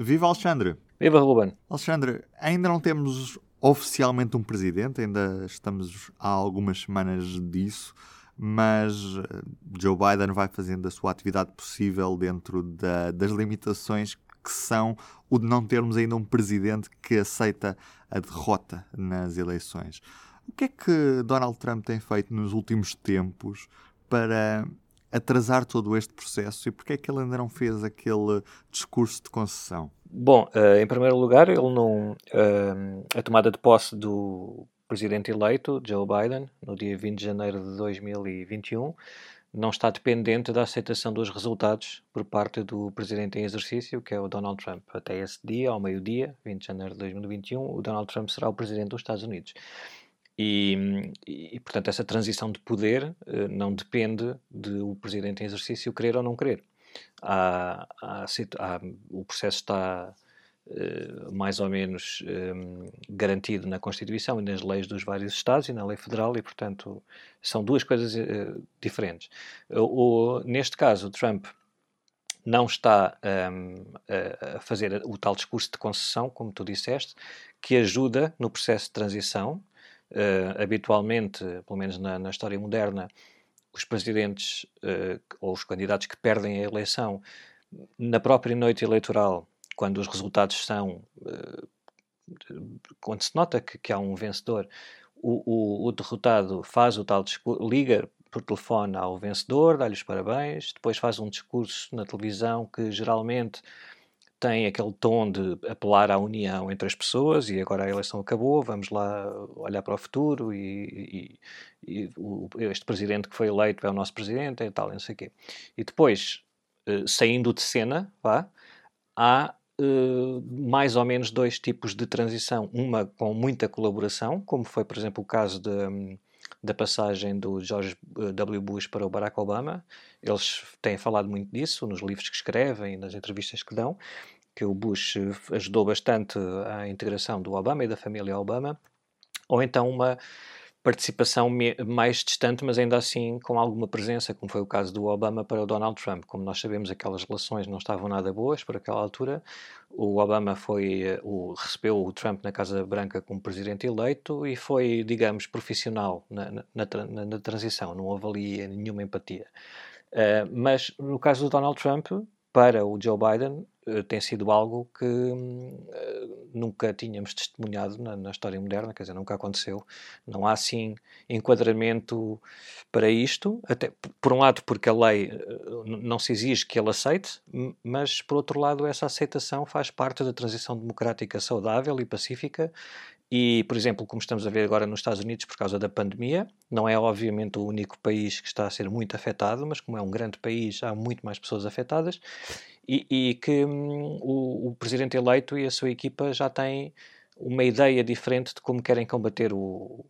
Viva Alexandre! Viva Ruben! Alexandre, ainda não temos oficialmente um presidente, ainda estamos há algumas semanas disso, mas eh, Joe Biden vai fazendo a sua atividade possível dentro da, das limitações que são o de não termos ainda um presidente que aceita a derrota nas eleições. O que é que Donald Trump tem feito nos últimos tempos para atrasar todo este processo e porque é que ele ainda não fez aquele discurso de concessão? Bom, uh, em primeiro lugar, ele não. Uh, a tomada de posse do presidente eleito, Joe Biden, no dia 20 de janeiro de 2021, não está dependente da aceitação dos resultados por parte do presidente em exercício, que é o Donald Trump. Até esse dia, ao meio-dia, 20 de janeiro de 2021, o Donald Trump será o presidente dos Estados Unidos. E, e, portanto, essa transição de poder uh, não depende de o presidente em exercício querer ou não querer. Há, há, há, o processo está uh, mais ou menos um, eh, garantido na Constituição e nas leis dos vários Estados e na lei federal, e, portanto, são duas coisas uh, diferentes. O, neste caso, Trump não está um, a fazer o tal discurso de concessão, como tu disseste, que ajuda no processo de transição Uh, habitualmente, pelo menos na, na, história moderna, os presidentes uh, ou os candidatos que perdem a eleição, na própria noite eleitoral, quando os resultados são. Uh, quando se nota que, que há um vencedor, o, o, o, derrotado faz o tal discurso, liga por telefone ao vencedor, dá-lhe os parabéns, depois faz um discurso na televisão que geralmente tem aquele tom de apelar à união entre as pessoas e agora a eleição acabou, vamos lá olhar para o futuro e, e, e o, este presidente que foi eleito é o nosso presidente e tal, não sei o quê. E depois, uh, saindo de cena, vá, há uh, mais ou menos dois tipos de transição. Uma com muita colaboração, como foi, por exemplo, o caso de... Da passagem do George eh, W. Bush para o Barack Obama. Eles têm falado muito disso nos livros que escrevem nas entrevistas que dão, que o Bush eh, ajudou bastante à integração do Obama e da família Obama, ou então uma participação mais distante, mas ainda assim com alguma presença, como foi o caso do Obama para o Donald Trump. Como nós sabemos, aquelas relações não estavam nada boas por aquela altura. O Obama foi, eh, o, recebeu o Trump na Casa Branca como presidente eleito e foi, digamos, profissional na, na, na, na transição, não ali nenhuma empatia. Uh, mas no caso do Donald Trump, para o Joe Biden, tem sido algo que uh, nunca tínhamos testemunhado na, na, história moderna, quer dizer, nunca aconteceu. Não há, assim, enquadramento para isto, até por um lado porque a lei uh, não se exige que ele aceite, mas por outro lado essa aceitação faz parte da transição democrática saudável e pacífica e, por exemplo, como estamos a ver agora nos Estados Unidos por causa da pandemia, não é obviamente o único país que está a ser muito afetado, mas como é um grande país, há muito mais pessoas afetadas e, e que hum, o, o, presidente eleito e a sua equipa já têm uma ideia diferente de como querem combater o,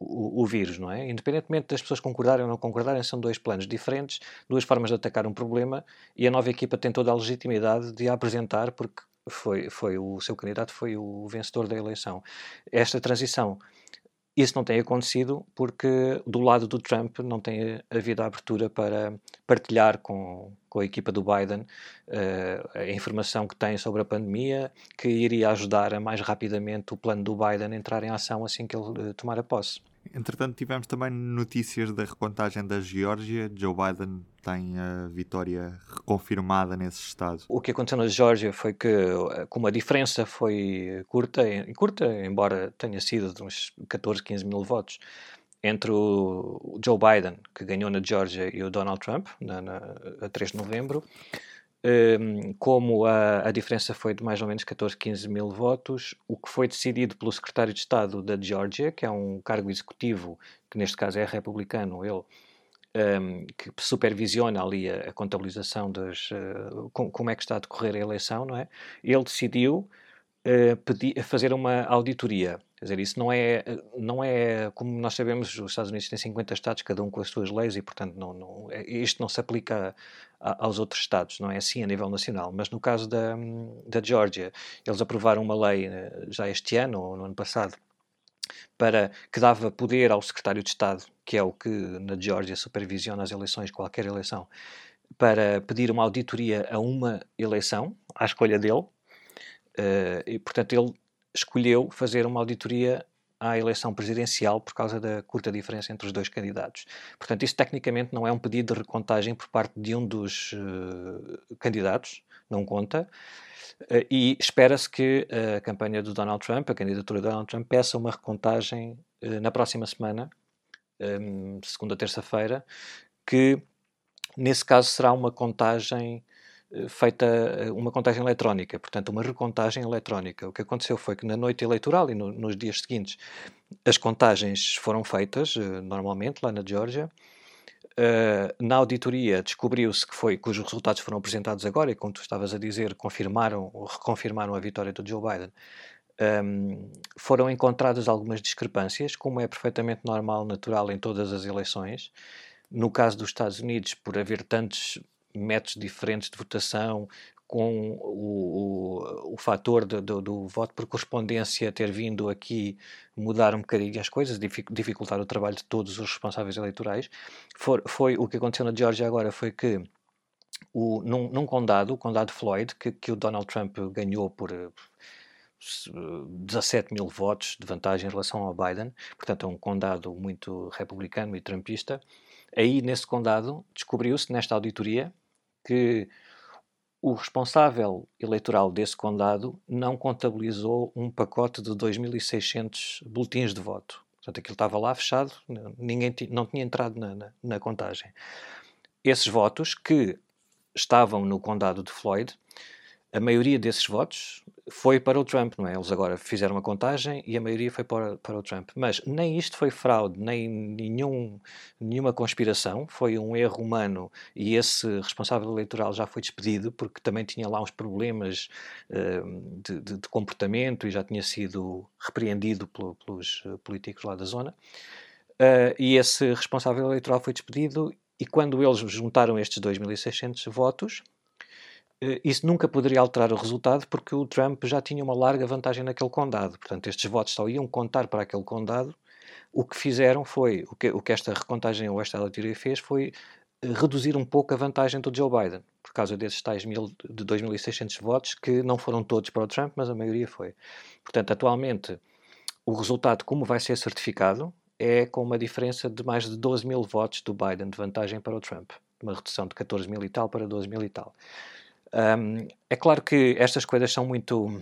o, o, vírus, não é? Independentemente das pessoas concordarem ou não concordarem, são dois planos diferentes, duas formas de atacar um problema e a nova equipa tem toda a legitimidade de apresentar porque foi, foi o seu candidato foi o vencedor da eleição. Esta transição, isso não tem acontecido porque do lado do Trump não tem havido abertura para partilhar com, com a equipa do Biden uh, a informação que tem sobre a pandemia, que iria ajudar a mais rapidamente o plano do Biden entrar em ação assim que ele uh, tomar a posse. Entretanto, tivemos também notícias da recontagem da Geórgia. Joe Biden tem a vitória reconfirmada nesse estado. O que aconteceu na Geórgia foi que, como a diferença foi curta, curta embora tenha sido de uns 14, 15 mil votos, entre o Joe Biden, que ganhou na Geórgia, e o Donald Trump, na, na, a 3 de novembro, como a, a, diferença foi de mais ou menos 14, 15 mil votos, o que foi decidido pelo secretário de Estado da Geórgia, que é um cargo executivo, que neste caso é republicano, ele, um, que supervisiona ali a, a contabilização das. Uh, com, como é que está a decorrer a eleição, não é? Ele decidiu uh, pedir, fazer uma auditoria Quer dizer, isso não é, não é, como nós sabemos, os Estados Unidos têm 50 Estados, cada um com as suas leis, e, portanto, não, não, é, isto não se aplica a, aos outros Estados, não é assim a nível nacional. Mas no caso da, da Geórgia, eles aprovaram uma lei eh, já este ano, ou no ano passado, para que dava poder ao secretário de Estado, que é o que na Geórgia supervisiona as eleições, qualquer eleição, para pedir uma auditoria a uma eleição, à escolha dele, Uh, e, portanto, ele escolheu fazer uma auditoria à eleição presidencial por causa da curta diferença entre os dois candidatos. Portanto, isso tecnicamente não é um pedido de recontagem por parte de um dos uh, candidatos, não conta. Uh, e espera-se que a campanha do Donald Trump, a candidatura do Donald Trump, peça uma recontagem uh, na próxima semana, um, segunda, terça-feira, que nesse caso será uma contagem eh, feita eh, uma contagem eletrónica, portanto, uma recontagem eletrónica. O que aconteceu foi que na noite eleitoral e no, nos dias seguintes as contagens foram feitas, uh, normalmente, lá na Geórgia. Uh, na auditoria descobriu-se que foi, cujos resultados foram apresentados agora, e como tu estavas a dizer, confirmaram ou reconfirmaram a vitória do Joe Biden. Um, ehm, foram encontradas algumas discrepâncias, como é perfeitamente normal, natural em todas as eleições. No caso dos Estados Unidos, por haver tantos métodos diferentes de votação, com o, o, o fator de, do, do, voto por correspondência ter vindo aqui mudar um bocadinho as coisas, dificultar o trabalho de todos os responsáveis eleitorais. For, foi o que aconteceu na Geórgia agora foi que o, num, num, condado, o condado Floyd, que, que o Donald Trump ganhou por 17 mil votos de vantagem em relação ao Biden, portanto é um condado muito republicano e trumpista. Aí, nesse condado, descobriu-se nesta auditoria que o responsável eleitoral desse condado não contabilizou um pacote de 2.600 boletins de voto. Portanto, aquilo estava lá fechado, ninguém não tinha entrado na, na, na contagem. Esses votos, que estavam no condado de Floyd, a maioria desses votos foi para o Trump, não é? Eles agora fizeram a contagem e a maioria foi para, para o Trump. Mas nem isto foi fraude, nem nenhum, nenhuma conspiração, foi um erro humano e esse responsável eleitoral já foi despedido porque também tinha lá uns problemas uh, de, de, de, comportamento e já tinha sido repreendido pelo, pelos uh, políticos lá da zona. Uh, e esse responsável eleitoral foi despedido e quando eles juntaram estes 2.600 votos, eh, isso nunca poderia alterar o resultado porque o Trump já tinha uma larga vantagem naquele condado. Portanto, estes votos só iam contar para aquele condado. O que fizeram foi, o que, o que esta recontagem ou esta auditoria fez foi eh, reduzir um pouco a vantagem do Joe Biden, por causa desses tais mil, de 2.600 votos, que não foram todos para o Trump, mas a maioria foi. Portanto, atualmente, o resultado, como vai ser certificado, é com uma diferença de mais de 12 mil votos do Biden de vantagem para o Trump. Uma redução de 14 mil e tal para 12 mil e tal. Um, é claro que estas coisas são muito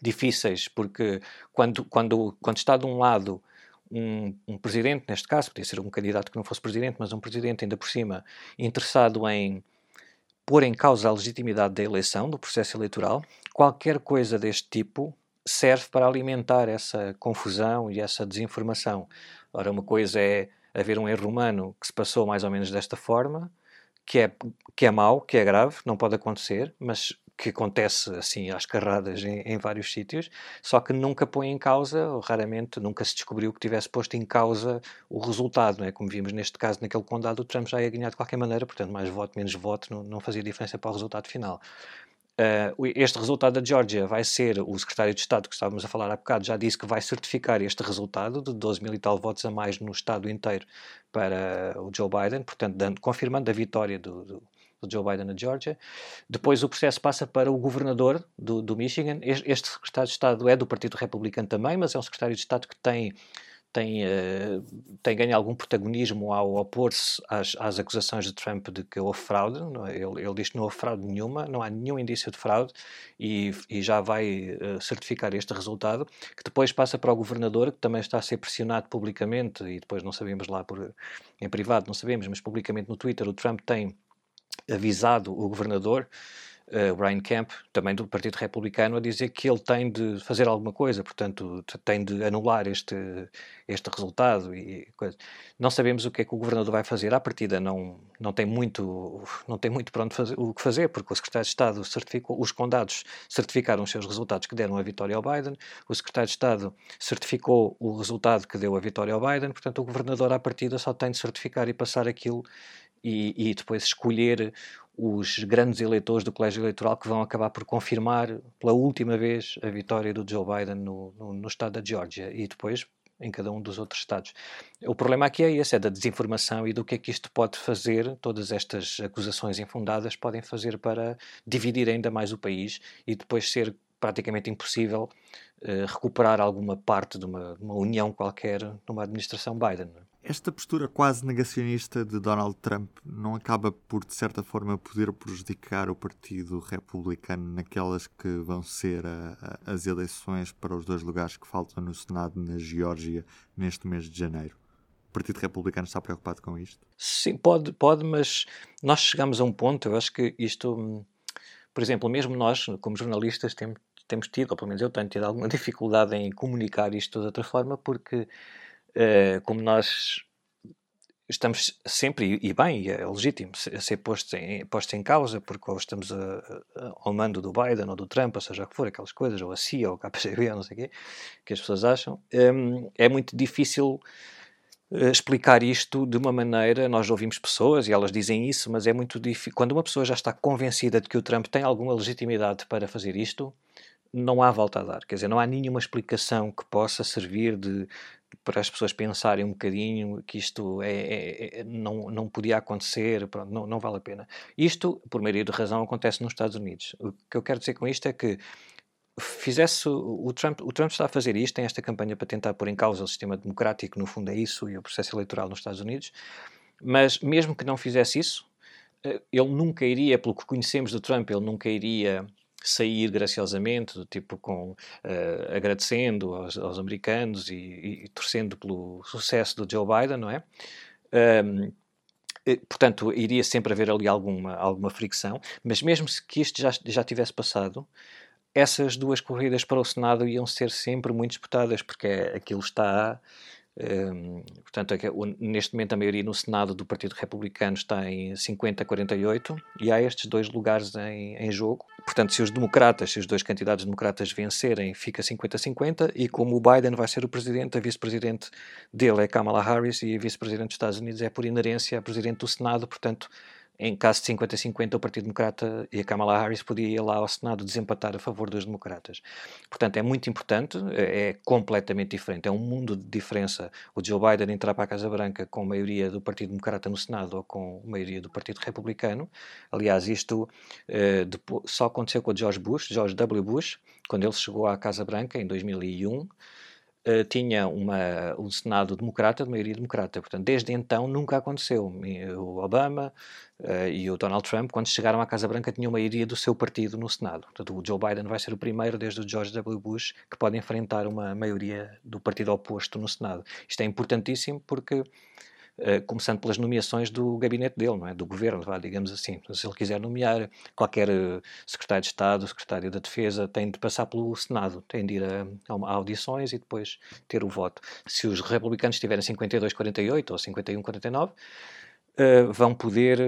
difíceis, porque quando, quando, quando está de um lado um, um, presidente, neste caso, podia ser um candidato que não fosse presidente, mas um presidente ainda por cima, interessado em pôr em causa a legitimidade da eleição, do processo eleitoral, qualquer coisa deste tipo serve para alimentar essa confusão e essa desinformação. Ora, uma coisa é haver um erro humano que se passou mais ou menos desta forma, que é, que é mau, que é grave, não pode acontecer, mas que acontece assim às carradas em, em, vários sítios, só que nunca põe em causa, ou raramente nunca se descobriu que tivesse posto em causa o resultado, não é? Como vimos neste caso, naquele condado, o Trump já ia ganhar de qualquer maneira, portanto, mais voto, menos voto, não, não fazia diferença para o resultado final. Uh, este resultado da Georgia vai ser, o secretário de Estado que estávamos a falar há bocado já disse que vai certificar este resultado de 12 mil e tal votos a mais no Estado inteiro para o Joe Biden, portanto, dando, confirmando a vitória do, do, do, Joe Biden na Georgia. Depois o processo passa para o governador do, do Michigan. Este, secretário de Estado é do Partido Republicano também, mas é um secretário de Estado que tem tem, uh, tem ganho algum protagonismo ao opor-se às, às, acusações de Trump de que houve fraude. É? Ele, ele, diz que não houve fraude nenhuma, não há nenhum indício de fraude e, e já vai uh, certificar este resultado, que depois passa para o governador, que também está a ser pressionado publicamente e depois não sabemos lá por, em privado, não sabemos, mas publicamente no Twitter o Trump tem avisado o governador uh, Brian Kemp, também do Partido Republicano, a dizer que ele tem de fazer alguma coisa, portanto, tem de anular este, este resultado e coisa. Não sabemos o que é que o governador vai fazer. À partida não, não tem muito, não tem muito pronto fazer, o que fazer, porque o secretário de Estado certificou, os condados certificaram os seus resultados que deram a vitória ao Biden, o secretário de Estado certificou o resultado que deu a vitória ao Biden, portanto, o governador à partida só tem de certificar e passar aquilo e, e, depois escolher os grandes eleitores do colégio eleitoral que vão acabar por confirmar pela última vez a vitória do Joe Biden no, no, no estado da Geórgia e depois em cada um dos outros estados. O problema aqui é esse, é da desinformação e do que é que isto pode fazer, todas estas acusações infundadas podem fazer para dividir ainda mais o país e depois ser praticamente impossível uh, recuperar alguma parte de uma, uma, união qualquer numa administração Biden. Esta postura quase negacionista de Donald Trump não acaba por, de certa forma, poder prejudicar o Partido Republicano naquelas que vão ser a, a, as eleições para os dois lugares que faltam no Senado na Geórgia neste mês de janeiro? O Partido Republicano está preocupado com isto? Sim, pode, pode, mas nós chegamos a um ponto, eu acho que isto, por exemplo, mesmo nós, como jornalistas, temos, temos tido, ou pelo menos eu tenho tido alguma dificuldade em comunicar isto de outra forma, porque uh, como nós estamos sempre, e bem, é legítimo, a ser postos em, postos em causa, porque ou estamos a, a, ao mando do Biden ou do Trump, ou seja o que for, aquelas coisas, ou a CIA ou o KGB, não sei o quê, que as pessoas acham, um, é muito difícil uh, explicar isto de uma maneira, nós ouvimos pessoas e elas dizem isso, mas é muito difícil, quando uma pessoa já está convencida de que o Trump tem alguma legitimidade para fazer isto, não há volta a dar. Quer dizer, não há nenhuma explicação que possa servir de, para as pessoas pensarem um bocadinho que isto é, é, é não, não podia acontecer, pronto, não, não vale a pena. Isto, por maioria de razão, acontece nos Estados Unidos. O que eu quero dizer com isto é que fizesse o Trump, o Trump está a fazer isto, tem esta campanha para tentar pôr em causa o sistema democrático, no fundo é isso, e o processo eleitoral nos Estados Unidos, mas mesmo que não fizesse isso, eh, ele nunca iria, pelo que conhecemos do Trump, ele nunca iria sair graciosamente, do tipo com uh, agradecendo aos, aos americanos e, e, torcendo pelo sucesso do Joe Biden, não é? Um, portanto, iria sempre haver ali alguma, alguma fricção, mas mesmo que isto já, já tivesse passado, essas duas corridas para o Senado iam ser sempre muito disputadas, porque aquilo está um, portanto, é neste momento a maioria no Senado do Partido Republicano está em 50 a 48 e há estes dois lugares em, em jogo. Portanto, se os democratas, se os dois candidatos democratas vencerem, fica 50 a 50 e como o Biden vai ser o presidente, a vice-presidente dele é Kamala Harris e a vice-presidente dos Estados Unidos é por inerência a presidente do Senado, portanto em caso de 50-50, o Partido Democrata e a Kamala Harris podia ir lá ao Senado desempatar a favor dos democratas. Portanto, é muito importante, é, é completamente diferente, é um mundo de diferença o Joe Biden entrar para a Casa Branca com maioria do Partido Democrata no Senado ou com maioria do Partido Republicano. Aliás, isto eh, depois, só aconteceu com o George Bush, George W. Bush, quando ele chegou à Casa Branca em 2001. Uh, tinha uma, um Senado democrata de maioria democrata. Portanto, desde então nunca aconteceu. O Obama uh, e o Donald Trump, quando chegaram à Casa Branca, tinham maioria do seu partido no Senado. Portanto, o Joe Biden vai ser o primeiro, desde o George W. Bush, que pode enfrentar uma maioria do partido oposto no Senado. Isto é importantíssimo porque começando pelas nomeações do gabinete dele, não é? do governo, digamos assim. Se ele quiser nomear qualquer uh, secretário de Estado, secretário da Defesa, tem de passar pelo Senado, tem de ir a, a, audições e depois ter o voto. Se os republicanos tiverem 52-48 ou 51-49, uh, vão poder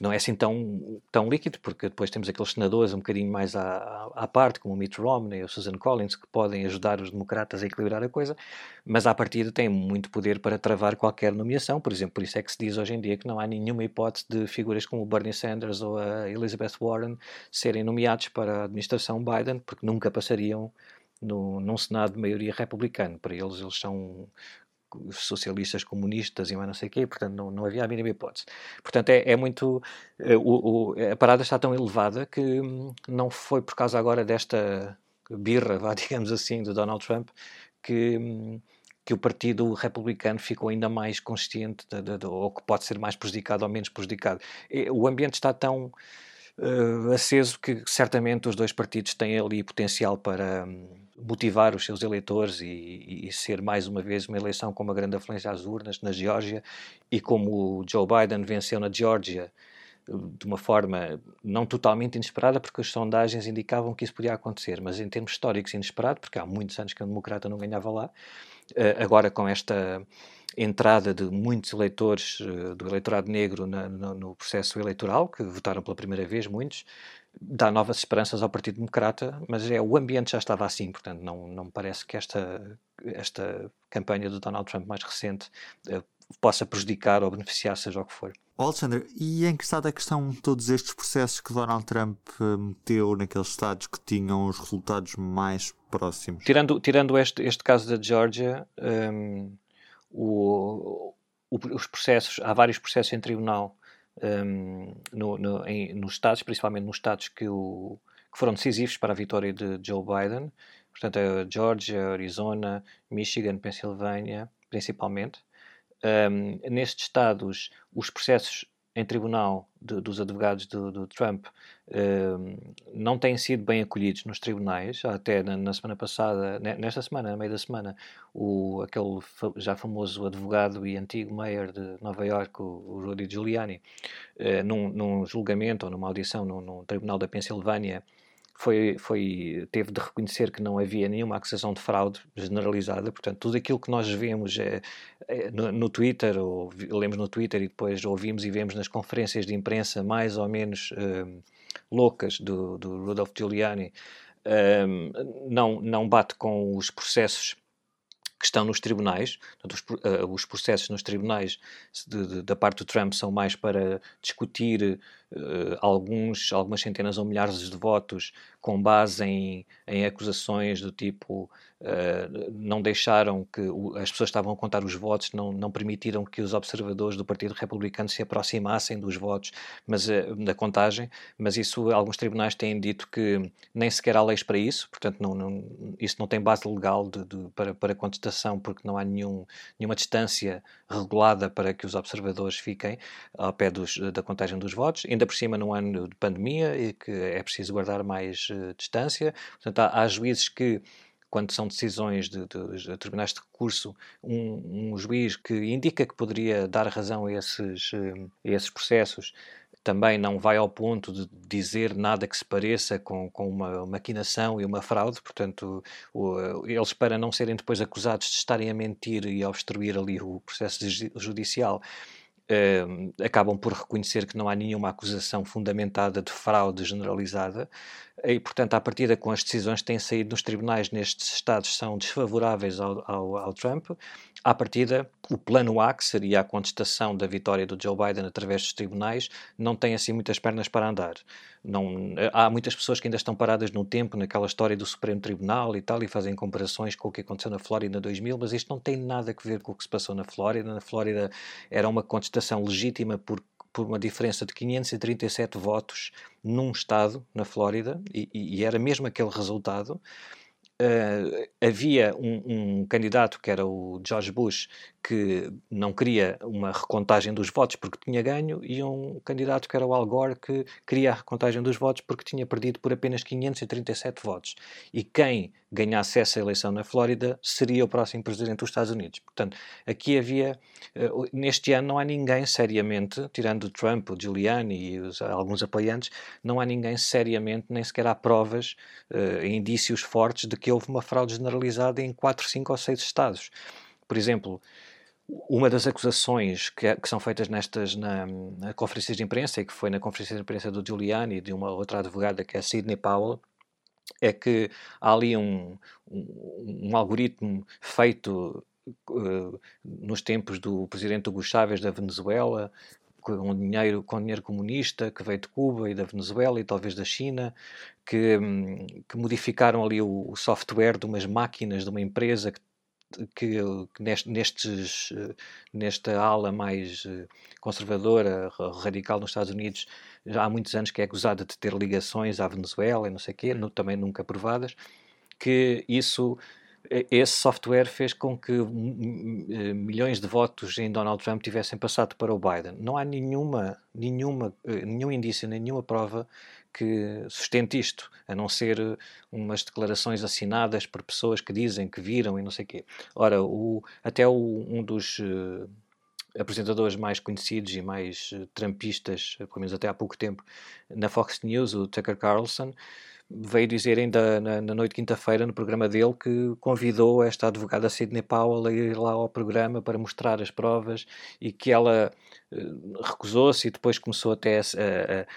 não é assim tão, tão líquido, porque depois temos aqueles senadores um bocadinho mais à, à parte, como o Mitt Romney ou Susan Collins, que podem ajudar os democratas a equilibrar a coisa, mas à partida têm muito poder para travar qualquer nomeação, por exemplo, por isso é que se diz hoje em dia que não há nenhuma hipótese de figuras como o Bernie Sanders ou a Elizabeth Warren serem nomeados para a administração Biden, porque nunca passariam no, num Senado de maioria republicana. Para eles, eles são socialistas, comunistas e mais não sei o quê, portanto não, não havia a mínima hipótese. Portanto é, é muito... Eh, o, o, a parada está tão elevada que hum, não foi por causa agora desta birra, vá, digamos assim, do Donald Trump, que, hum, que o Partido Republicano ficou ainda mais consciente, de, de, de, ou que pode ser mais prejudicado ou menos prejudicado. O ambiente está tão uh, aceso que certamente os dois partidos têm ali potencial para... Um, motivar os seus eleitores e, e, ser mais uma vez uma eleição com uma grande afluência às urnas na Geórgia e como o Joe Biden venceu na Geórgia de uma forma não totalmente inesperada, porque as sondagens indicavam que isso podia acontecer, mas em termos históricos inesperado, porque há muitos anos que um democrata não ganhava lá. Eh, agora, com esta entrada de muitos eleitores eh, do eleitorado negro no processo eleitoral, que votaram pela primeira vez, muitos, dá novas esperanças ao Partido Democrata, mas é, o ambiente já estava assim, portanto não, não me parece que esta, esta campanha do Donald Trump mais recente eh, possa prejudicar ou beneficiar, seja o que for. Alexander, e em que estado é que estão todos estes processos que Donald Trump eh, meteu naqueles estados que tinham os resultados mais próximos? Tirando, tirando este, este caso da Georgia, um, ehm, o, o, os processos, há vários processos em tribunal um, no, no, em, nos Estados, principalmente nos Estados que, o, que foram decisivos para a vitória de Joe Biden. Portanto, a Georgia, Arizona, Michigan, Pensilvânia, principalmente. Um, nestes estados, os processos em tribunal de, dos advogados do, do Trump não têm sido bem acolhidos nos tribunais. Até na, na, semana passada, nesta semana, no meio da semana, o, aquele já famoso advogado e antigo mayor de Nova York, o, Rudy Giuliani, uh, num, num, julgamento ou numa audição num, num tribunal da Pensilvânia, foi, foi, teve de reconhecer que não havia nenhuma acusação de fraude generalizada, portanto, tudo aquilo que nós vemos é, é, no, no, Twitter, ou lemos no Twitter e depois ouvimos e vemos nas conferências de imprensa mais ou menos um, loucas do, do Rudolph Giuliani, um, não, não bate com os processos que estão nos tribunais. Os, uh, os, processos nos tribunais de, de, da parte do Trump são mais para discutir uh, alguns, algumas centenas ou milhares de votos com base em, em acusações do tipo uh, não deixaram que o, as pessoas estavam a contar os votos, não, não permitiram que os observadores do Partido Republicano se aproximassem dos votos mas, uh, da contagem, mas isso alguns tribunais têm dito que nem sequer há leis para isso, portanto não, não isso não tem base legal de, de, para, para contestação porque não há nenhum, nenhuma distância regulada para que os observadores fiquem ao pé dos, da contagem dos votos ainda por cima num ano de pandemia e que é preciso guardar mais uh, distância. Portanto, há, há, juízes que, quando são decisões de, de, de tribunais de recurso, um, um, juiz que indica que poderia dar razão a esses, uh, a esses processos também não vai ao ponto de dizer nada que se pareça com, com uma maquinação e uma fraude, portanto, o, eles, para não serem depois acusados de estarem a mentir e a obstruir ali o processo judicial, Uh, acabam por reconhecer que não há nenhuma acusação fundamentada de fraude generalizada e, portanto, à partida com as decisões que têm saído nos tribunais nestes estados são desfavoráveis ao, ao, ao Trump, à partida o plano A, que seria a contestação da vitória do Joe Biden através dos tribunais, não tem assim muitas pernas para andar. Não, há muitas pessoas que ainda estão paradas no tempo, naquela história do Supremo Tribunal e tal, e fazem comparações com o que aconteceu na Flórida em 2000, mas isto não tem nada a ver com o que se passou na Flórida. Na Flórida era uma contestação legítima por, por uma diferença de 537 votos num estado, na Flórida, e, e era mesmo aquele resultado. Uh, havia um, um, candidato que era o George Bush que não queria uma recontagem dos votos porque tinha ganho e um candidato que era o Al Gore que queria a recontagem dos votos porque tinha perdido por apenas 537 votos. E quem ganhasse essa eleição na Flórida seria o próximo presidente dos Estados Unidos. Portanto, aqui havia, uh, neste ano não há ninguém seriamente, tirando Trump, o Giuliani e os, alguns apoiantes, não há ninguém seriamente, nem sequer há provas, uh, indícios fortes de que houve uma fraude generalizada em 4, 5 ou 6 estados. Por exemplo, uma das acusações que, que são feitas nestas na, na conferências de imprensa, e que foi na conferência de imprensa do Giuliani e de uma outra advogada que é Sidney Powell, é que há ali um, um, um algoritmo feito uh, nos tempos do presidente Hugo Chávez da Venezuela, com dinheiro, com dinheiro comunista que veio de Cuba e da Venezuela e talvez da China, que, hum, que modificaram ali o, o, software de umas máquinas de uma empresa que que, que nestes, eh, nesta ala mais eh, conservadora, radical nos Estados Unidos, já há muitos anos que é acusada de ter ligações à Venezuela e não sei o quê, no, também nunca provadas, que isso esse software fez com que eh, milhões de votos em Donald Trump tivessem passado para o Biden. Não há nenhuma, nenhuma, nenhum indício, nenhuma prova que sustente isto, a não ser eh, umas declarações assinadas por pessoas que dizem que viram e não sei o quê. Ora, o, até o, um dos uh, apresentadores mais conhecidos e mais uh, trampistas, pelo menos até há pouco tempo, na Fox News, o Tucker Carlson, veio dizer ainda na, na noite de quinta-feira no programa dele que convidou esta advogada Sidney Powell a ir lá ao programa para mostrar as provas e que ela uh, recusou-se e depois começou até a,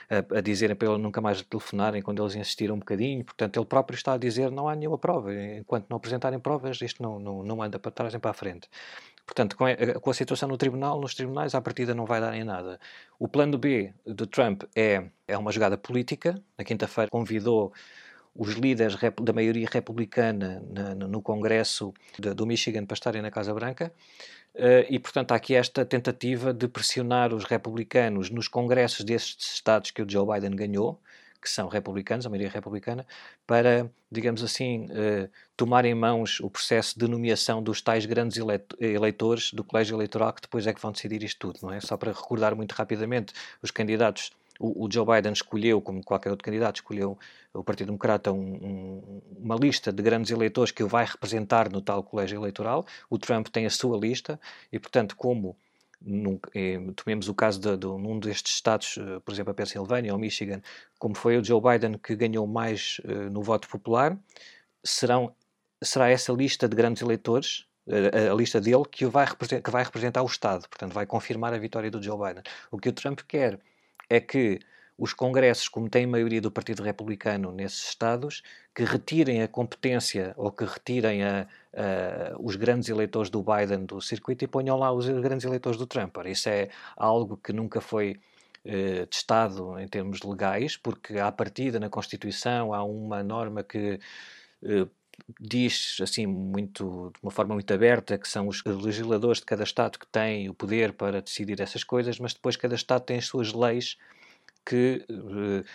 a, a, dizer para ele nunca mais telefonarem quando eles insistiram um bocadinho. Portanto, ele próprio está a dizer não há nenhuma prova. Enquanto não apresentarem provas, isto não, não, não anda para trás nem para a frente. Portanto, com a, com a, situação no tribunal, nos tribunais, à partida não vai dar em nada. O plano B de Trump é, é uma jogada política. Na quinta-feira convidou os líderes da maioria republicana na, no Congresso do Michigan para estarem na Casa Branca. Uh, e, portanto, há aqui esta tentativa de pressionar os republicanos nos congressos desses estados que o Joe Biden ganhou, que são republicanos, a maioria republicana, para, digamos assim, uh, tomar em mãos o processo de nomeação dos tais grandes eleitores do colégio eleitoral que depois é que vão decidir isto tudo, não é? Só para recordar muito rapidamente, os candidatos o, Joe Biden escolheu, como qualquer outro candidato, escolheu o Partido Democrata um, um, uma lista de grandes eleitores que o vai representar no tal colégio eleitoral. O Trump tem a sua lista e, portanto, como num, eh, tomemos o caso de, de, num destes estados, uh, por exemplo, a Pensilvânia ou Michigan, como foi o Joe Biden que ganhou mais uh, no voto popular, serão, será essa lista de grandes eleitores a, a, lista dele que vai, que vai representar o Estado, portanto vai confirmar a vitória do Joe Biden. O que o Trump quer é que os congressos, como têm maioria do Partido Republicano nesses estados, que retirem a competência ou que retirem a, a, os grandes eleitores do Biden do circuito e ponham lá os grandes eleitores do Trump. Ora, isso é algo que nunca foi eh, testado em termos legais, porque à partida na Constituição há uma norma que eh, diz assim muito de uma forma muito aberta que são os legisladores de cada estado que têm o poder para decidir essas coisas, mas depois cada estado tem as suas leis que uh,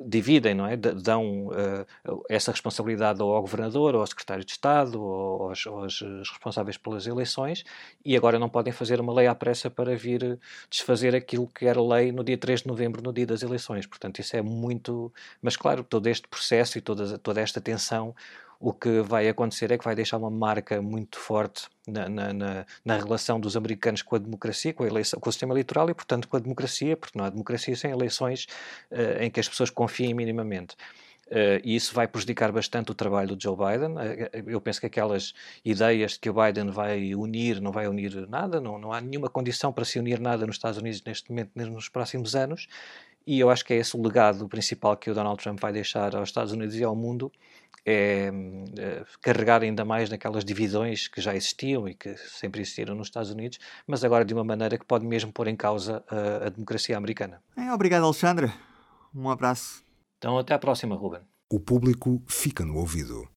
dividem, não é? Dão uh, essa responsabilidade ao governador, ou ao secretário de Estado, ou aos, aos, responsáveis pelas eleições, e agora não podem fazer uma lei à pressa para vir desfazer aquilo que era lei no dia 3 de novembro, no dia das eleições. Portanto, isso é muito. Mas, claro, todo este processo e toda, toda esta tensão o que vai acontecer é que vai deixar uma marca muito forte na, na, na, na relação dos americanos com a democracia, com, a eleição, com o sistema eleitoral e, portanto, com a democracia, porque não há democracia sem eleições uh, em que as pessoas confiem minimamente. Uh, e isso vai prejudicar bastante o trabalho do Joe Biden. Uh, eu penso que aquelas ideias de que o Biden vai unir, não vai unir nada, não, não há nenhuma condição para se unir nada nos Estados Unidos neste momento, nos próximos anos. E eu acho que é esse o legado principal que o Donald Trump vai deixar aos Estados Unidos e ao mundo, é, é, carregar ainda mais naquelas divisões que já existiam e que sempre existiram nos Estados Unidos, mas agora de uma maneira que pode mesmo pôr em causa a, a democracia americana. É, obrigado, Alexandre. Um abraço. Então, até à próxima, Ruben. O público fica no ouvido.